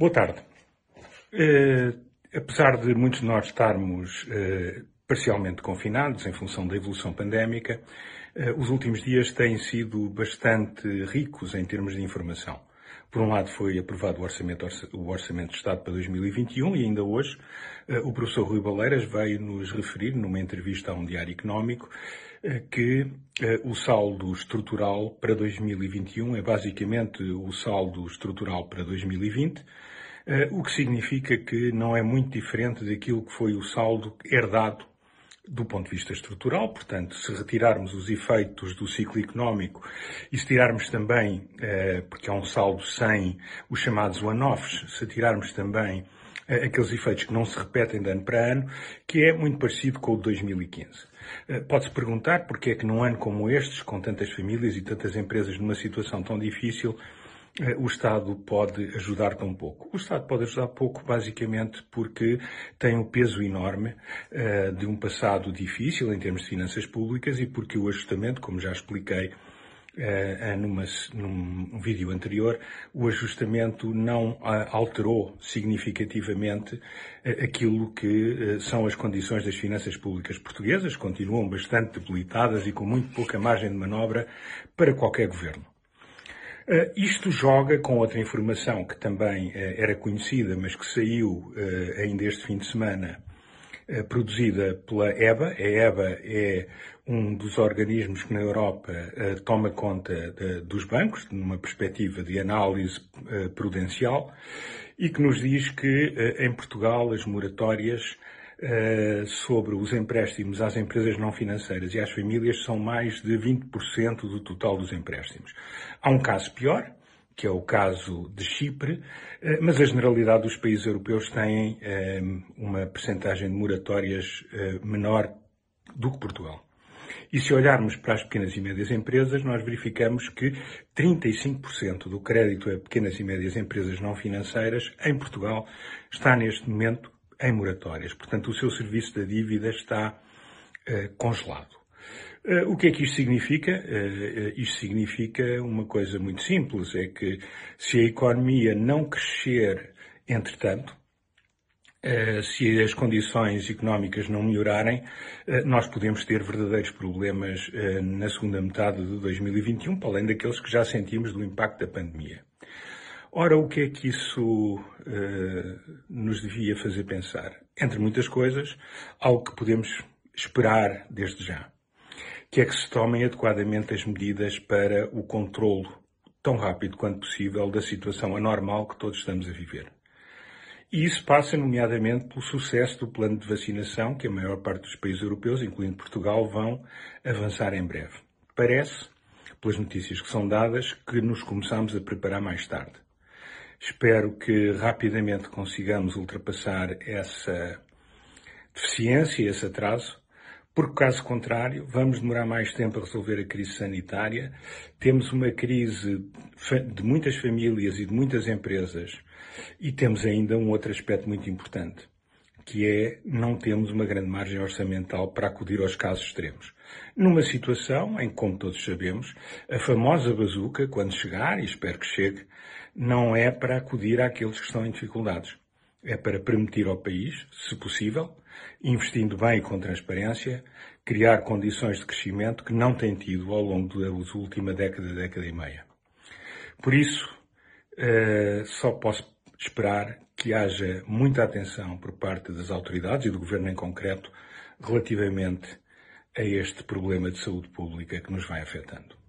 Boa tarde. Uh, apesar de muitos de nós estarmos uh, parcialmente confinados em função da evolução pandémica, uh, os últimos dias têm sido bastante ricos em termos de informação. Por um lado, foi aprovado o Orçamento, o orçamento de Estado para 2021 e ainda hoje o professor Rui Baleiras veio nos referir, numa entrevista a um diário económico, que o saldo estrutural para 2021 é basicamente o saldo estrutural para 2020 eh, o que significa que não é muito diferente daquilo que foi o saldo herdado do ponto de vista estrutural, portanto, se retirarmos os efeitos do ciclo económico e se tirarmos também, eh, porque é um saldo sem os chamados one-offs, se tirarmos também eh, aqueles efeitos que não se repetem de ano para ano, que é muito parecido com o de 2015. Pode-se perguntar porque é que num ano como estes, com tantas famílias e tantas empresas numa situação tão difícil, eh, o Estado pode ajudar tão pouco? O Estado pode ajudar pouco, basicamente, porque tem um peso enorme uh, de um passado difícil em termos de finanças públicas e porque o ajustamento, como já expliquei uh, numa, num vídeo anterior, o ajustamento não uh, alterou significativamente aquilo que são as condições das finanças públicas portuguesas, continuam bastante debilitadas e com muito pouca margem de manobra para qualquer governo. Uh, isto joga com outra informação que também uh, era conhecida, mas que saiu uh, ainda este fim de semana, produzida pela EBA. A EBA é um dos organismos que na Europa toma conta dos bancos, numa perspectiva de análise prudencial, e que nos diz que em Portugal as moratórias sobre os empréstimos às empresas não financeiras e às famílias são mais de 20% do total dos empréstimos. Há um caso pior, que é o caso de Chipre, uh, mas a generalidade dos países europeus têm uh, uma percentagem de moratórias menor do que Portugal. E se olharmos para as pequenas e médias empresas, nós verificamos que 35% do crédito a pequenas e médias empresas não financeiras em Portugal está neste momento em moratórias. Portanto, o seu serviço da dívida está congelado. Uh, o que é que isto significa? Uh, isto significa uma coisa muito simples, é que se a economia não crescer, entretanto, se as condições económicas não melhorarem, nós podemos ter verdadeiros problemas na segunda metade de 2021, para além daqueles que já sentimos do impacto da pandemia. Ora, o que é que isso nos devia fazer pensar? Entre muitas coisas, algo que podemos esperar desde já, que é que se tomem adequadamente as medidas para o controlo, tão rápido quanto possível, da situação anormal que todos estamos a viver. E isso passa, nomeadamente, pelo sucesso do plano de vacinação, que a maior parte dos países europeus, incluindo Portugal, vão avançar em breve. Parece, pelas notícias que são dadas, que nos começamos a preparar mais tarde. Espero que rapidamente consigamos ultrapassar essa deficiência, esse atraso, porque caso contrário, vamos demorar mais tempo a resolver a crise sanitária. Temos uma crise de muitas famílias e de muitas empresas e temos ainda um outro aspecto muito importante, que é não temos uma grande margem orçamental para acudir aos casos extremos. Numa situação em que, como todos sabemos, a famosa bazuca, quando chegar, e espero que chegue, não é para acudir àqueles que estão em dificuldades. É para permitir ao país, se possível, investindo bem e com transparência, criar condições de crescimento que não tem tido ao longo da última década, década e meia. Por isso, uh, só posso esperar que haja muita atenção por parte das autoridades e do governo em concreto relativamente a este problema de saúde pública que nos vai afetando.